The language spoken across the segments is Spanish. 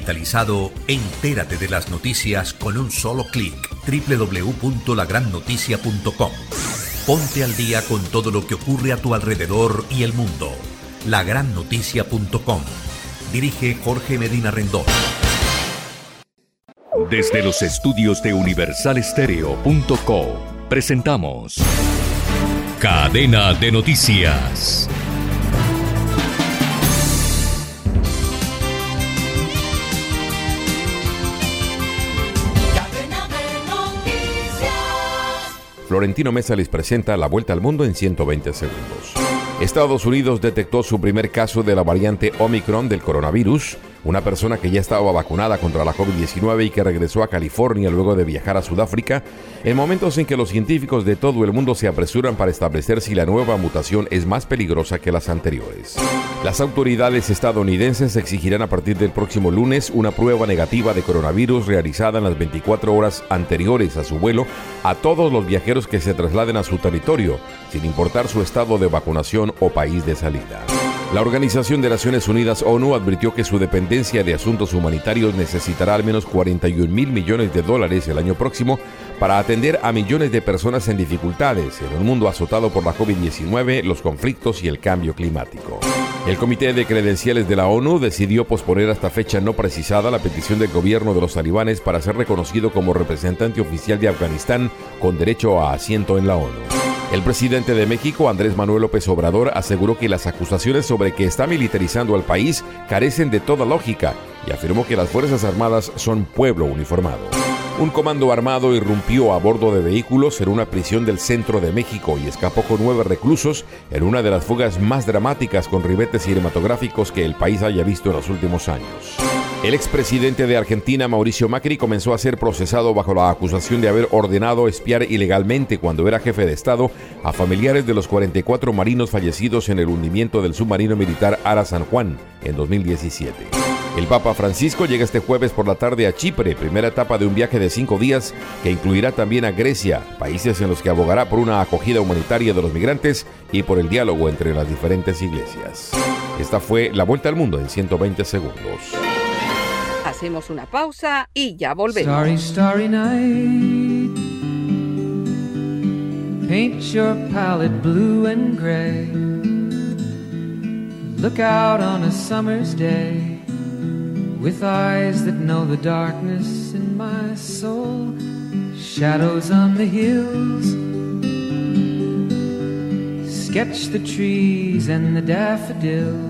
Digitalizado, entérate de las noticias con un solo clic. www.lagrannoticia.com. Ponte al día con todo lo que ocurre a tu alrededor y el mundo. Lagrannoticia.com. Dirige Jorge Medina Rendón. Desde los estudios de universalestereo.co presentamos Cadena de Noticias. Florentino Mesa les presenta la vuelta al mundo en 120 segundos. Estados Unidos detectó su primer caso de la variante Omicron del coronavirus una persona que ya estaba vacunada contra la COVID-19 y que regresó a California luego de viajar a Sudáfrica, en momentos en que los científicos de todo el mundo se apresuran para establecer si la nueva mutación es más peligrosa que las anteriores. Las autoridades estadounidenses exigirán a partir del próximo lunes una prueba negativa de coronavirus realizada en las 24 horas anteriores a su vuelo a todos los viajeros que se trasladen a su territorio, sin importar su estado de vacunación o país de salida. La Organización de Naciones Unidas ONU advirtió que su dependencia de asuntos humanitarios necesitará al menos 41 mil millones de dólares el año próximo para atender a millones de personas en dificultades en un mundo azotado por la COVID-19, los conflictos y el cambio climático. El Comité de Credenciales de la ONU decidió posponer hasta fecha no precisada la petición del gobierno de los talibanes para ser reconocido como representante oficial de Afganistán con derecho a asiento en la ONU. El presidente de México, Andrés Manuel López Obrador, aseguró que las acusaciones sobre que está militarizando al país carecen de toda lógica y afirmó que las Fuerzas Armadas son pueblo uniformado. Un comando armado irrumpió a bordo de vehículos en una prisión del centro de México y escapó con nueve reclusos en una de las fugas más dramáticas con ribetes cinematográficos que el país haya visto en los últimos años. El expresidente de Argentina, Mauricio Macri, comenzó a ser procesado bajo la acusación de haber ordenado espiar ilegalmente cuando era jefe de Estado a familiares de los 44 marinos fallecidos en el hundimiento del submarino militar Ara San Juan en 2017. El Papa Francisco llega este jueves por la tarde a Chipre, primera etapa de un viaje de cinco días que incluirá también a Grecia, países en los que abogará por una acogida humanitaria de los migrantes y por el diálogo entre las diferentes iglesias. Esta fue la vuelta al mundo en 120 segundos. Hacemos una pausa y ya volvemos. Starry, starry night. Paint your palette blue and gray. Look out on a summer's day with eyes that know the darkness in my soul. Shadows on the hills. Sketch the trees and the daffodils.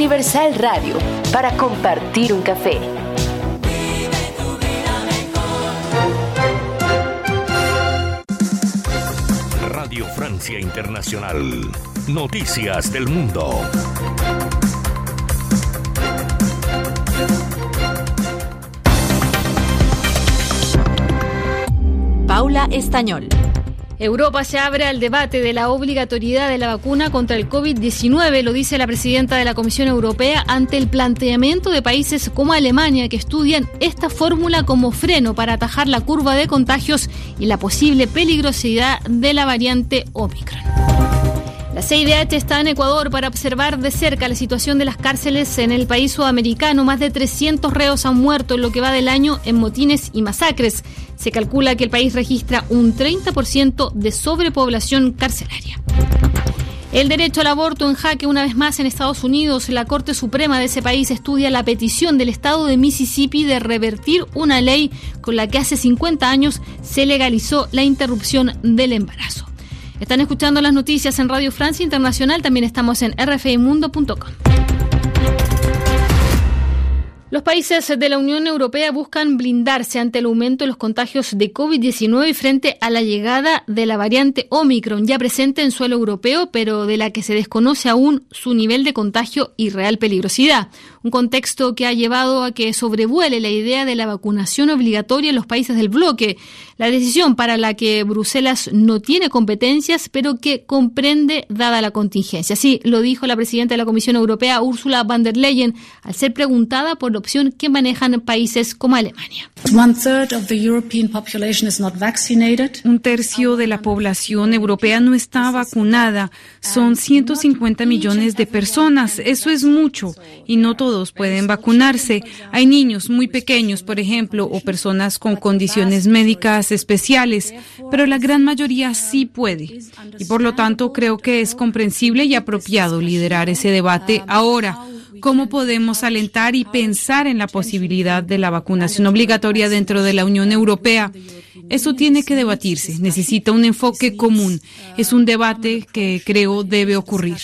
Universal Radio, para compartir un café. Radio Francia Internacional. Noticias del Mundo. Paula Estañol. Europa se abre al debate de la obligatoriedad de la vacuna contra el COVID-19, lo dice la presidenta de la Comisión Europea ante el planteamiento de países como Alemania que estudian esta fórmula como freno para atajar la curva de contagios y la posible peligrosidad de la variante Omicron. La CIDH está en Ecuador para observar de cerca la situación de las cárceles en el país sudamericano. Más de 300 reos han muerto en lo que va del año en motines y masacres. Se calcula que el país registra un 30% de sobrepoblación carcelaria. El derecho al aborto en jaque una vez más en Estados Unidos. La Corte Suprema de ese país estudia la petición del Estado de Mississippi de revertir una ley con la que hace 50 años se legalizó la interrupción del embarazo. Están escuchando las noticias en Radio Francia Internacional, también estamos en rfimundo.com. Los países de la Unión Europea buscan blindarse ante el aumento de los contagios de COVID-19 y frente a la llegada de la variante Omicron, ya presente en suelo europeo, pero de la que se desconoce aún su nivel de contagio y real peligrosidad. Un contexto que ha llevado a que sobrevuele la idea de la vacunación obligatoria en los países del bloque. La decisión para la que Bruselas no tiene competencias, pero que comprende dada la contingencia. Así lo dijo la presidenta de la Comisión Europea, Ursula von der Leyen, al ser preguntada por la opción que manejan países como Alemania. Un tercio de la población europea no está vacunada. Son 150 millones de personas. Eso es mucho y no todos pueden vacunarse. Hay niños muy pequeños, por ejemplo, o personas con condiciones médicas especiales, pero la gran mayoría sí puede. Y por lo tanto creo que es comprensible y apropiado liderar ese debate ahora. ¿Cómo podemos alentar y pensar en la posibilidad de la vacunación obligatoria dentro de la Unión Europea? Eso tiene que debatirse, necesita un enfoque común. Es un debate que creo debe ocurrir.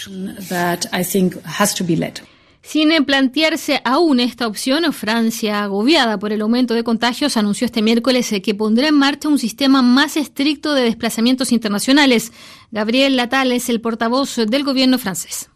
Sin plantearse aún esta opción, Francia, agobiada por el aumento de contagios, anunció este miércoles que pondrá en marcha un sistema más estricto de desplazamientos internacionales. Gabriel Latal es el portavoz del gobierno francés.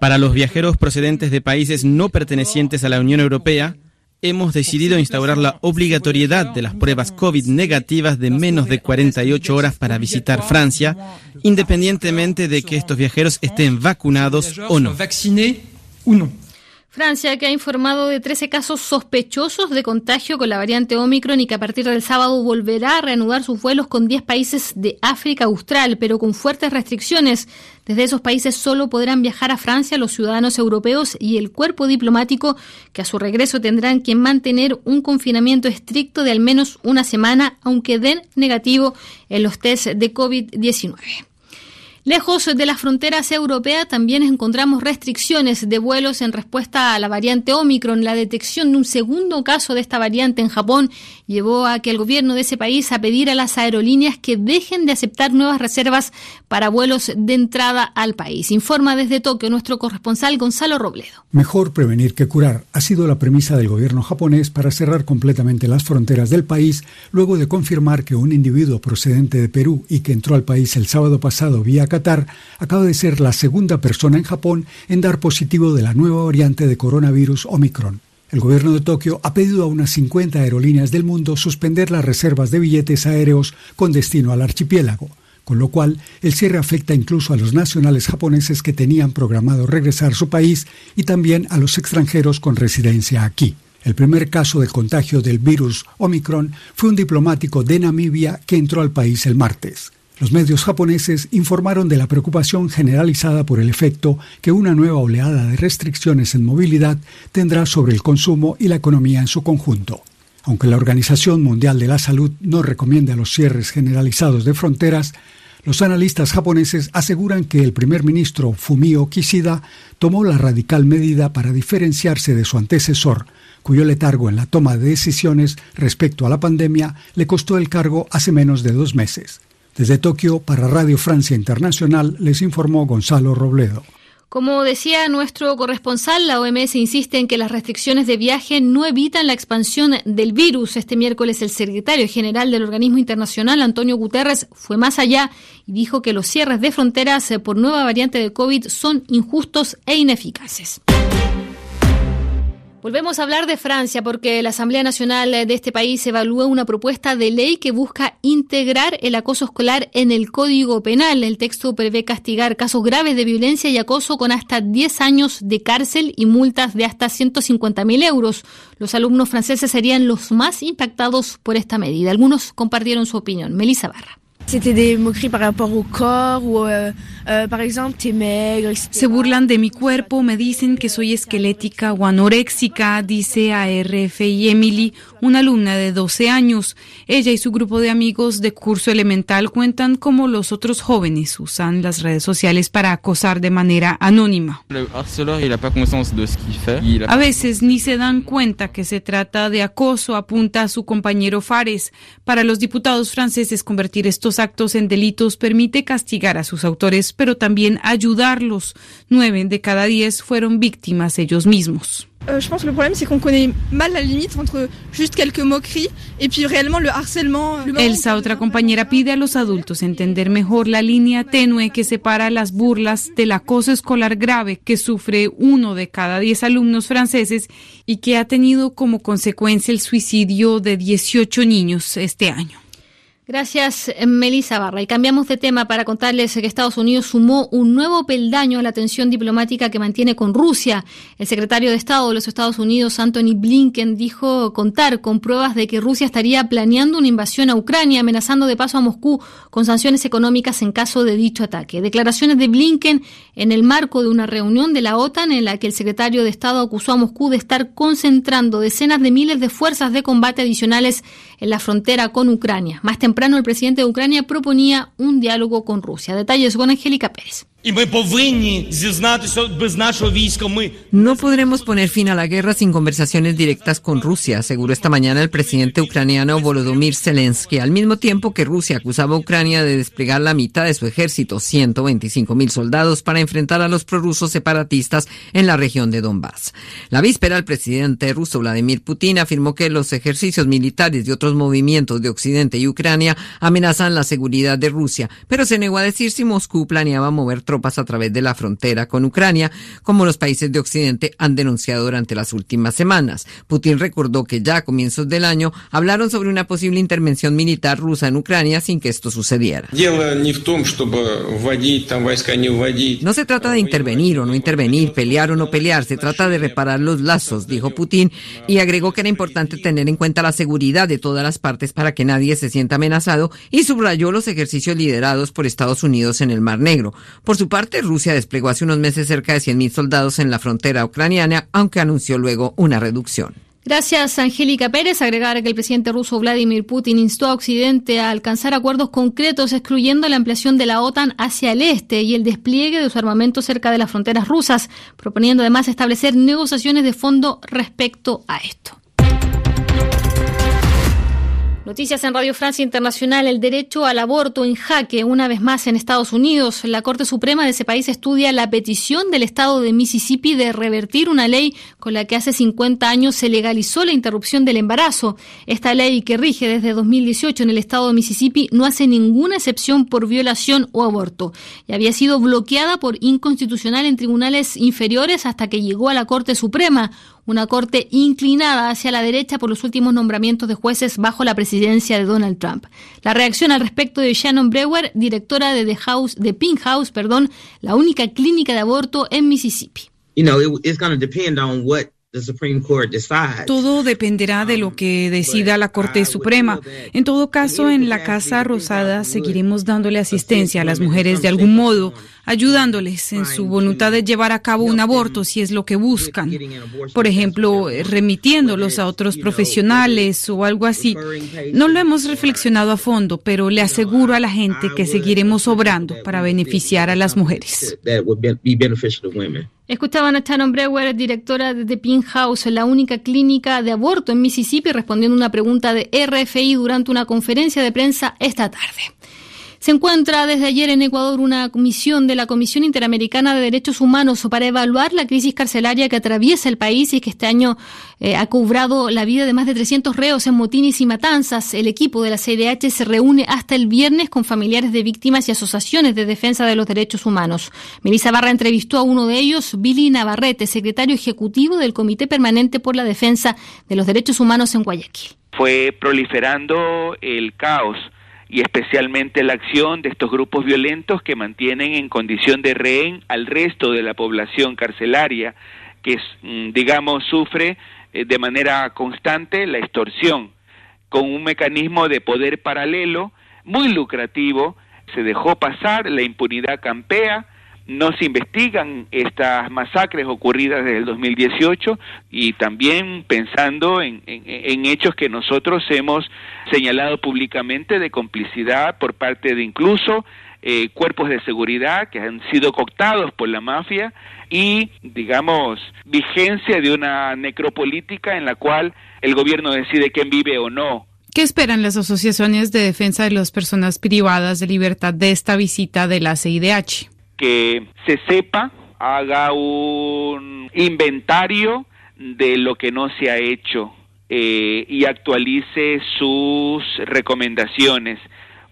Para los viajeros procedentes de países no pertenecientes a la Unión Europea, hemos decidido instaurar la obligatoriedad de las pruebas COVID negativas de menos de 48 horas para visitar Francia, independientemente de que estos viajeros estén vacunados o no. Francia, que ha informado de 13 casos sospechosos de contagio con la variante Omicron y que a partir del sábado volverá a reanudar sus vuelos con 10 países de África Austral, pero con fuertes restricciones. Desde esos países solo podrán viajar a Francia los ciudadanos europeos y el cuerpo diplomático, que a su regreso tendrán que mantener un confinamiento estricto de al menos una semana, aunque den negativo en los test de COVID-19. Lejos de las fronteras europeas también encontramos restricciones de vuelos en respuesta a la variante Omicron. La detección de un segundo caso de esta variante en Japón llevó a que el gobierno de ese país a pedir a las aerolíneas que dejen de aceptar nuevas reservas para vuelos de entrada al país. Informa desde Tokio nuestro corresponsal Gonzalo Robledo. Mejor prevenir que curar ha sido la premisa del gobierno japonés para cerrar completamente las fronteras del país luego de confirmar que un individuo procedente de Perú y que entró al país el sábado pasado vía Qatar acaba de ser la segunda persona en Japón en dar positivo de la nueva variante de coronavirus Omicron. El gobierno de Tokio ha pedido a unas 50 aerolíneas del mundo suspender las reservas de billetes aéreos con destino al archipiélago, con lo cual el cierre afecta incluso a los nacionales japoneses que tenían programado regresar a su país y también a los extranjeros con residencia aquí. El primer caso de contagio del virus Omicron fue un diplomático de Namibia que entró al país el martes. Los medios japoneses informaron de la preocupación generalizada por el efecto que una nueva oleada de restricciones en movilidad tendrá sobre el consumo y la economía en su conjunto. Aunque la Organización Mundial de la Salud no recomienda los cierres generalizados de fronteras, los analistas japoneses aseguran que el primer ministro Fumio Kishida tomó la radical medida para diferenciarse de su antecesor, cuyo letargo en la toma de decisiones respecto a la pandemia le costó el cargo hace menos de dos meses. Desde Tokio, para Radio Francia Internacional, les informó Gonzalo Robledo. Como decía nuestro corresponsal, la OMS insiste en que las restricciones de viaje no evitan la expansión del virus. Este miércoles el secretario general del organismo internacional, Antonio Guterres, fue más allá y dijo que los cierres de fronteras por nueva variante de COVID son injustos e ineficaces. Volvemos a hablar de Francia porque la Asamblea Nacional de este país evalúa una propuesta de ley que busca integrar el acoso escolar en el Código Penal. El texto prevé castigar casos graves de violencia y acoso con hasta 10 años de cárcel y multas de hasta 150.000 euros. Los alumnos franceses serían los más impactados por esta medida. Algunos compartieron su opinión. Melissa Barra. Se burlan de mi cuerpo, me dicen que soy esquelética o anoréxica, dice a RFI Emily, una alumna de 12 años. Ella y su grupo de amigos de curso elemental cuentan cómo los otros jóvenes usan las redes sociales para acosar de manera anónima. A veces ni se dan cuenta que se trata de acoso, apunta a su compañero Fares. Para los diputados franceses convertir estos actos en delitos permite castigar a sus autores, pero también ayudarlos. Nueve de cada diez fueron víctimas ellos mismos. Euh, je pense que le problème c'est qu'on connaît mal la limite entre juste quelques moqueries et puis réellement le harcèlement. Elsa, otra compañera, pide a los adultos entender mejor la línea tenue que separa las burlas del acoso escolar grave que sufre uno de cada diez alumnos franceses y que ha tenido como consecuencia el suicidio de 18 niños este año. Gracias, Melissa Barra. Y cambiamos de tema para contarles que Estados Unidos sumó un nuevo peldaño a la tensión diplomática que mantiene con Rusia. El secretario de Estado de los Estados Unidos, Anthony Blinken, dijo contar con pruebas de que Rusia estaría planeando una invasión a Ucrania, amenazando de paso a Moscú con sanciones económicas en caso de dicho ataque. Declaraciones de Blinken en el marco de una reunión de la OTAN en la que el secretario de Estado acusó a Moscú de estar concentrando decenas de miles de fuerzas de combate adicionales en la frontera con Ucrania. Más temprano, el presidente de Ucrania proponía un diálogo con Rusia. Detalles con Angélica Pérez. No podremos poner fin a la guerra sin conversaciones directas con Rusia, aseguró esta mañana el presidente ucraniano Volodymyr Zelensky, al mismo tiempo que Rusia acusaba a Ucrania de desplegar la mitad de su ejército, 125 mil soldados, para enfrentar a los prorrusos separatistas en la región de Donbass. La víspera, el presidente ruso Vladimir Putin afirmó que los ejercicios militares y otros movimientos de Occidente y Ucrania amenazan la seguridad de Rusia, pero se negó a decir si Moscú planeaba mover tropas a través de la frontera con Ucrania, como los países de Occidente han denunciado durante las últimas semanas. Putin recordó que ya a comienzos del año hablaron sobre una posible intervención militar rusa en Ucrania sin que esto sucediera. No se trata de intervenir o no intervenir, pelear o no pelear, se trata de reparar los lazos, dijo Putin, y agregó que era importante tener en cuenta la seguridad de todas las partes para que nadie se sienta amenazado y subrayó los ejercicios liderados por Estados Unidos en el Mar Negro. Por su parte, Rusia desplegó hace unos meses cerca de 100.000 soldados en la frontera ucraniana, aunque anunció luego una reducción. Gracias, Angélica Pérez. Agregar que el presidente ruso Vladimir Putin instó a Occidente a alcanzar acuerdos concretos, excluyendo la ampliación de la OTAN hacia el este y el despliegue de su armamento cerca de las fronteras rusas, proponiendo además establecer negociaciones de fondo respecto a esto. Noticias en Radio Francia Internacional. El derecho al aborto en jaque una vez más en Estados Unidos. La Corte Suprema de ese país estudia la petición del Estado de Mississippi de revertir una ley con la que hace 50 años se legalizó la interrupción del embarazo. Esta ley que rige desde 2018 en el Estado de Mississippi no hace ninguna excepción por violación o aborto y había sido bloqueada por inconstitucional en tribunales inferiores hasta que llegó a la Corte Suprema una corte inclinada hacia la derecha por los últimos nombramientos de jueces bajo la presidencia de Donald Trump. La reacción al respecto de Shannon Brewer, directora de The House, de Pink House, perdón, la única clínica de aborto en Mississippi. You know, it's going to depend on what todo dependerá de lo que decida la Corte Suprema. En todo caso, en la Casa Rosada seguiremos dándole asistencia a las mujeres de algún modo, ayudándoles en su voluntad de llevar a cabo un aborto si es lo que buscan. Por ejemplo, remitiéndolos a otros profesionales o algo así. No lo hemos reflexionado a fondo, pero le aseguro a la gente que seguiremos obrando para beneficiar a las mujeres. Escuchaban a Shannon Brewer, directora de The Pink House, la única clínica de aborto en Mississippi, respondiendo una pregunta de RFI durante una conferencia de prensa esta tarde. Se encuentra desde ayer en Ecuador una comisión de la Comisión Interamericana de Derechos Humanos para evaluar la crisis carcelaria que atraviesa el país y que este año eh, ha cobrado la vida de más de 300 reos en motines y matanzas. El equipo de la CDH se reúne hasta el viernes con familiares de víctimas y asociaciones de defensa de los derechos humanos. Melissa Barra entrevistó a uno de ellos, Billy Navarrete, secretario ejecutivo del Comité Permanente por la Defensa de los Derechos Humanos en Guayaquil. Fue proliferando el caos y especialmente la acción de estos grupos violentos que mantienen en condición de rehén al resto de la población carcelaria que, mm, digamos, sufre eh, de manera constante la extorsión con un mecanismo de poder paralelo muy lucrativo. Se dejó pasar, la impunidad campea, no se investigan estas masacres ocurridas desde el 2018 y también pensando en, hechos que nosotros hemos señalado públicamente de complicidad por parte de incluso eh, cuerpos de seguridad que han sido cooptados por la mafia y, digamos, vigencia de una necropolítica en la cual el gobierno decide quién vive o no ¿Qué esperan las asociaciones de defensa de las personas privadas de libertad de esta visita de la CIDH? Que se sepa, haga un inventario de lo que no se ha hecho eh, y actualice sus recomendaciones.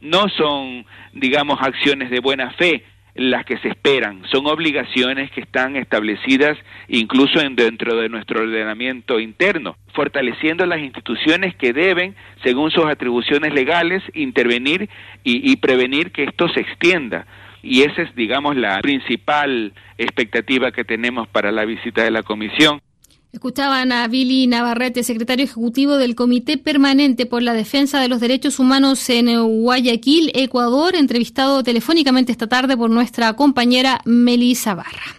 No son, digamos, acciones de buena fe las que se esperan, son obligaciones que están establecidas incluso en, dentro de nuestro ordenamiento interno, fortaleciendo las instituciones que deben, según sus atribuciones legales, intervenir y prevenir que esto se extienda y esa es, digamos, la principal expectativa que tenemos para la visita de la comisión. Escuchaban a Billy Navarrete, secretario ejecutivo del Comité Permanente por la Defensa de los Derechos Humanos en Guayaquil, Ecuador, entrevistado telefónicamente esta tarde por nuestra compañera Melissa Barra.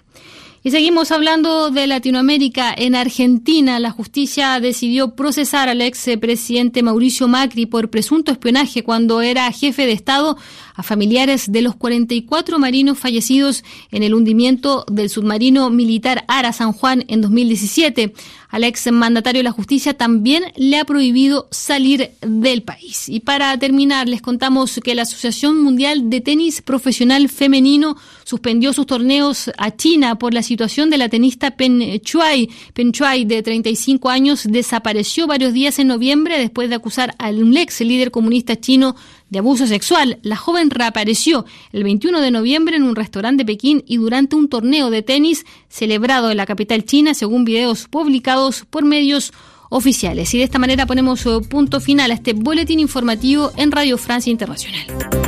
Y seguimos hablando de Latinoamérica. En Argentina, la justicia decidió procesar al ex presidente Mauricio Macri por presunto espionaje cuando era jefe de Estado a familiares de los 44 marinos fallecidos en el hundimiento del submarino militar Ara San Juan en 2017. Al ex mandatario de la justicia también le ha prohibido salir del país. Y para terminar, les contamos que la Asociación Mundial de Tenis Profesional Femenino suspendió sus torneos a China por la situación de la tenista Pen Chuai. Pen Chuai, de 35 años, desapareció varios días en noviembre después de acusar al ex líder comunista chino de abuso sexual. La joven reapareció el 21 de noviembre en un restaurante de Pekín y durante un torneo de tenis celebrado en la capital china, según videos publicados por medios oficiales. Y de esta manera ponemos eh, punto final a este boletín informativo en Radio Francia Internacional.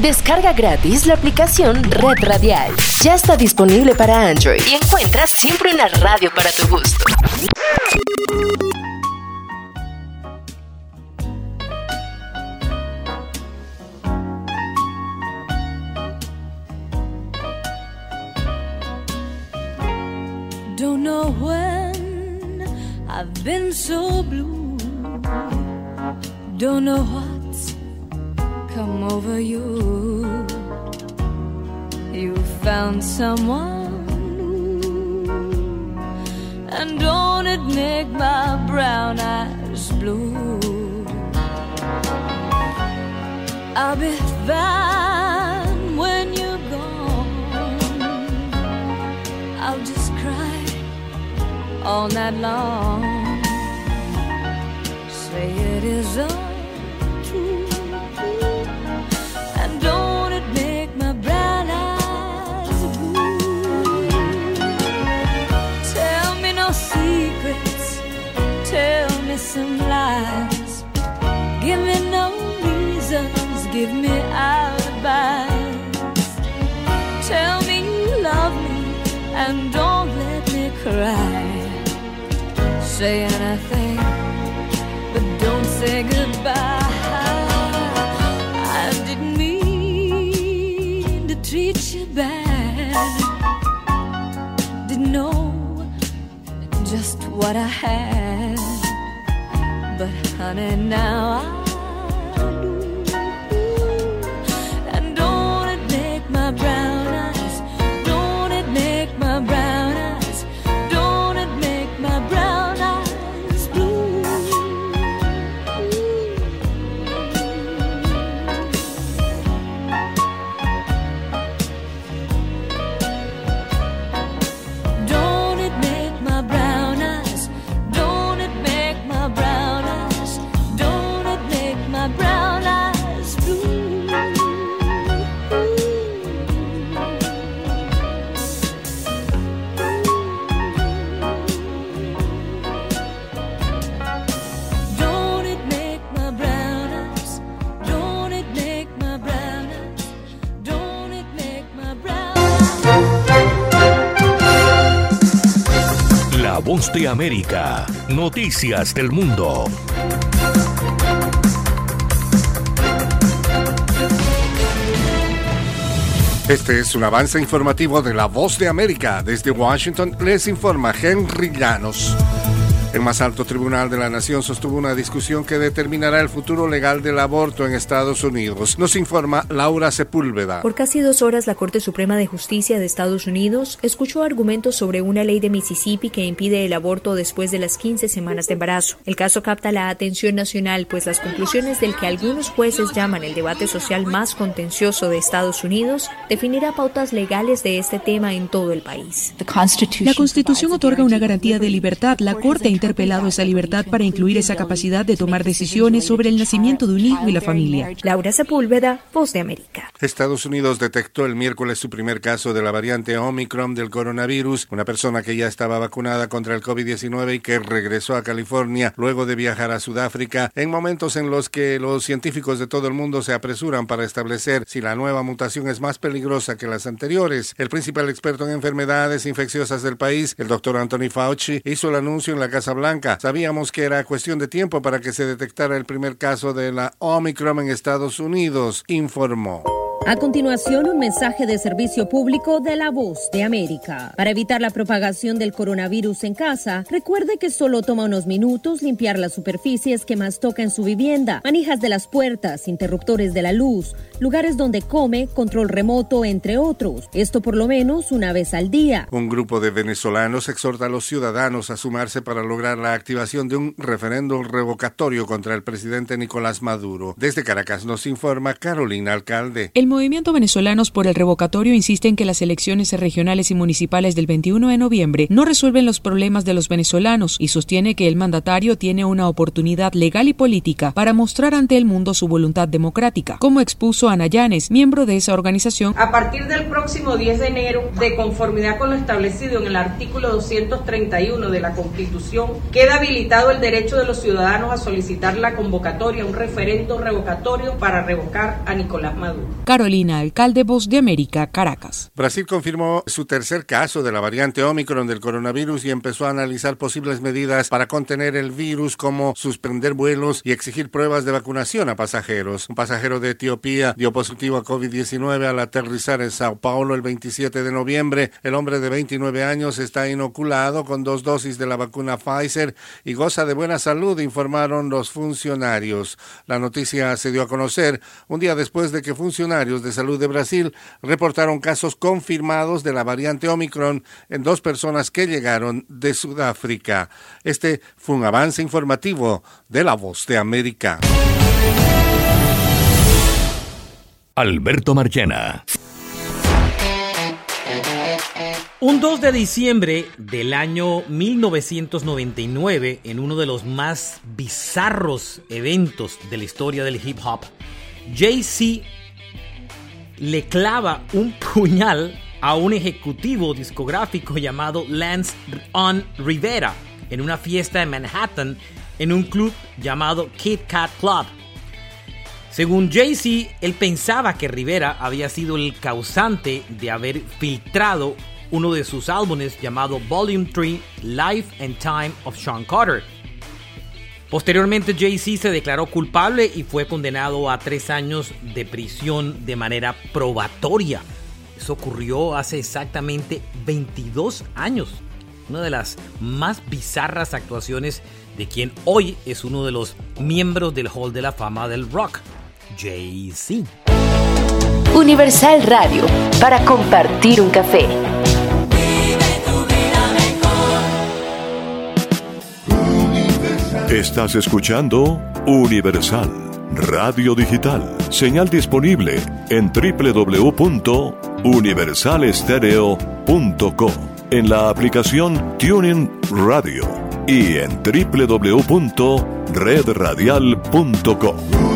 Descarga gratis la aplicación Red Radial. Ya está disponible para Android y encuentras siempre una radio para tu gusto. Don't know when I've been so blue. Don't know what's come over you. You found someone. And don't it make my brown eyes blue? I'll be fine when you're gone. I'll just cry all night long. Say it is untrue. Give me alibis. Tell me you love me and don't let me cry. Say anything, but don't say goodbye. I didn't mean to treat you bad. Didn't know just what I had. But honey, now I de América. Noticias del mundo. Este es un avance informativo de La Voz de América. Desde Washington les informa Henry Llanos. El más alto tribunal de la nación sostuvo una discusión que determinará el futuro legal del aborto en Estados Unidos. Nos informa Laura Sepúlveda. Por casi dos horas, la Corte Suprema de Justicia de Estados Unidos escuchó argumentos sobre una ley de Mississippi que impide el aborto después de las 15 semanas de embarazo. El caso capta la atención nacional, pues las conclusiones del que algunos jueces llaman el debate social más contencioso de Estados Unidos definirá pautas legales de este tema en todo el país. La Constitución otorga una garantía de libertad. La Corte interpelado esa libertad para incluir esa capacidad de tomar decisiones sobre el nacimiento de un hijo y la familia. Laura Sepúlveda, Voz de América. Estados Unidos detectó el miércoles su primer caso de la variante Omicron del coronavirus, una persona que ya estaba vacunada contra el COVID-19 y que regresó a California luego de viajar a Sudáfrica en momentos en los que los científicos de todo el mundo se apresuran para establecer si la nueva mutación es más peligrosa que las anteriores. El principal experto en enfermedades infecciosas del país, el doctor Anthony Fauci, hizo el anuncio en la Casa Blanca. Sabíamos que era cuestión de tiempo para que se detectara el primer caso de la Omicron en Estados Unidos, informó. A continuación, un mensaje de servicio público de la voz de América. Para evitar la propagación del coronavirus en casa, recuerde que solo toma unos minutos limpiar las superficies que más toca en su vivienda, manijas de las puertas, interruptores de la luz, lugares donde come, control remoto, entre otros. Esto por lo menos una vez al día. Un grupo de venezolanos exhorta a los ciudadanos a sumarse para lograr la activación de un referendo revocatorio contra el presidente Nicolás Maduro. Desde Caracas nos informa Carolina Alcalde. El Movimiento Venezolanos por el Revocatorio insiste en que las elecciones regionales y municipales del 21 de noviembre no resuelven los problemas de los venezolanos y sostiene que el mandatario tiene una oportunidad legal y política para mostrar ante el mundo su voluntad democrática, como expuso Ana Llanes, miembro de esa organización. A partir del próximo 10 de enero, de conformidad con lo establecido en el artículo 231 de la Constitución, queda habilitado el derecho de los ciudadanos a solicitar la convocatoria, un referendo revocatorio para revocar a Nicolás Maduro. Carolina, alcalde Voz de América, Caracas. Brasil confirmó su tercer caso de la variante Omicron del coronavirus y empezó a analizar posibles medidas para contener el virus como suspender vuelos y exigir pruebas de vacunación a pasajeros. Un pasajero de Etiopía dio positivo a COVID-19 al aterrizar en Sao Paulo el 27 de noviembre. El hombre de 29 años está inoculado con dos dosis de la vacuna Pfizer y goza de buena salud, informaron los funcionarios. La noticia se dio a conocer un día después de que funcionarios de salud de Brasil reportaron casos confirmados de la variante Omicron en dos personas que llegaron de Sudáfrica. Este fue un avance informativo de La Voz de América. Alberto Marchena. Un 2 de diciembre del año 1999, en uno de los más bizarros eventos de la historia del hip hop, Jay-Z le clava un puñal a un ejecutivo discográfico llamado Lance On Rivera en una fiesta en Manhattan en un club llamado Kit Kat Club. Según Jay-Z, él pensaba que Rivera había sido el causante de haber filtrado uno de sus álbumes llamado Volume 3 Life and Time of Sean Carter. Posteriormente Jay-Z se declaró culpable y fue condenado a tres años de prisión de manera probatoria. Eso ocurrió hace exactamente 22 años. Una de las más bizarras actuaciones de quien hoy es uno de los miembros del Hall de la Fama del Rock, Jay-Z. Universal Radio, para compartir un café. Estás escuchando Universal Radio Digital, señal disponible en www.universalestereo.co, en la aplicación Tuning Radio y en www.redradial.co. Universal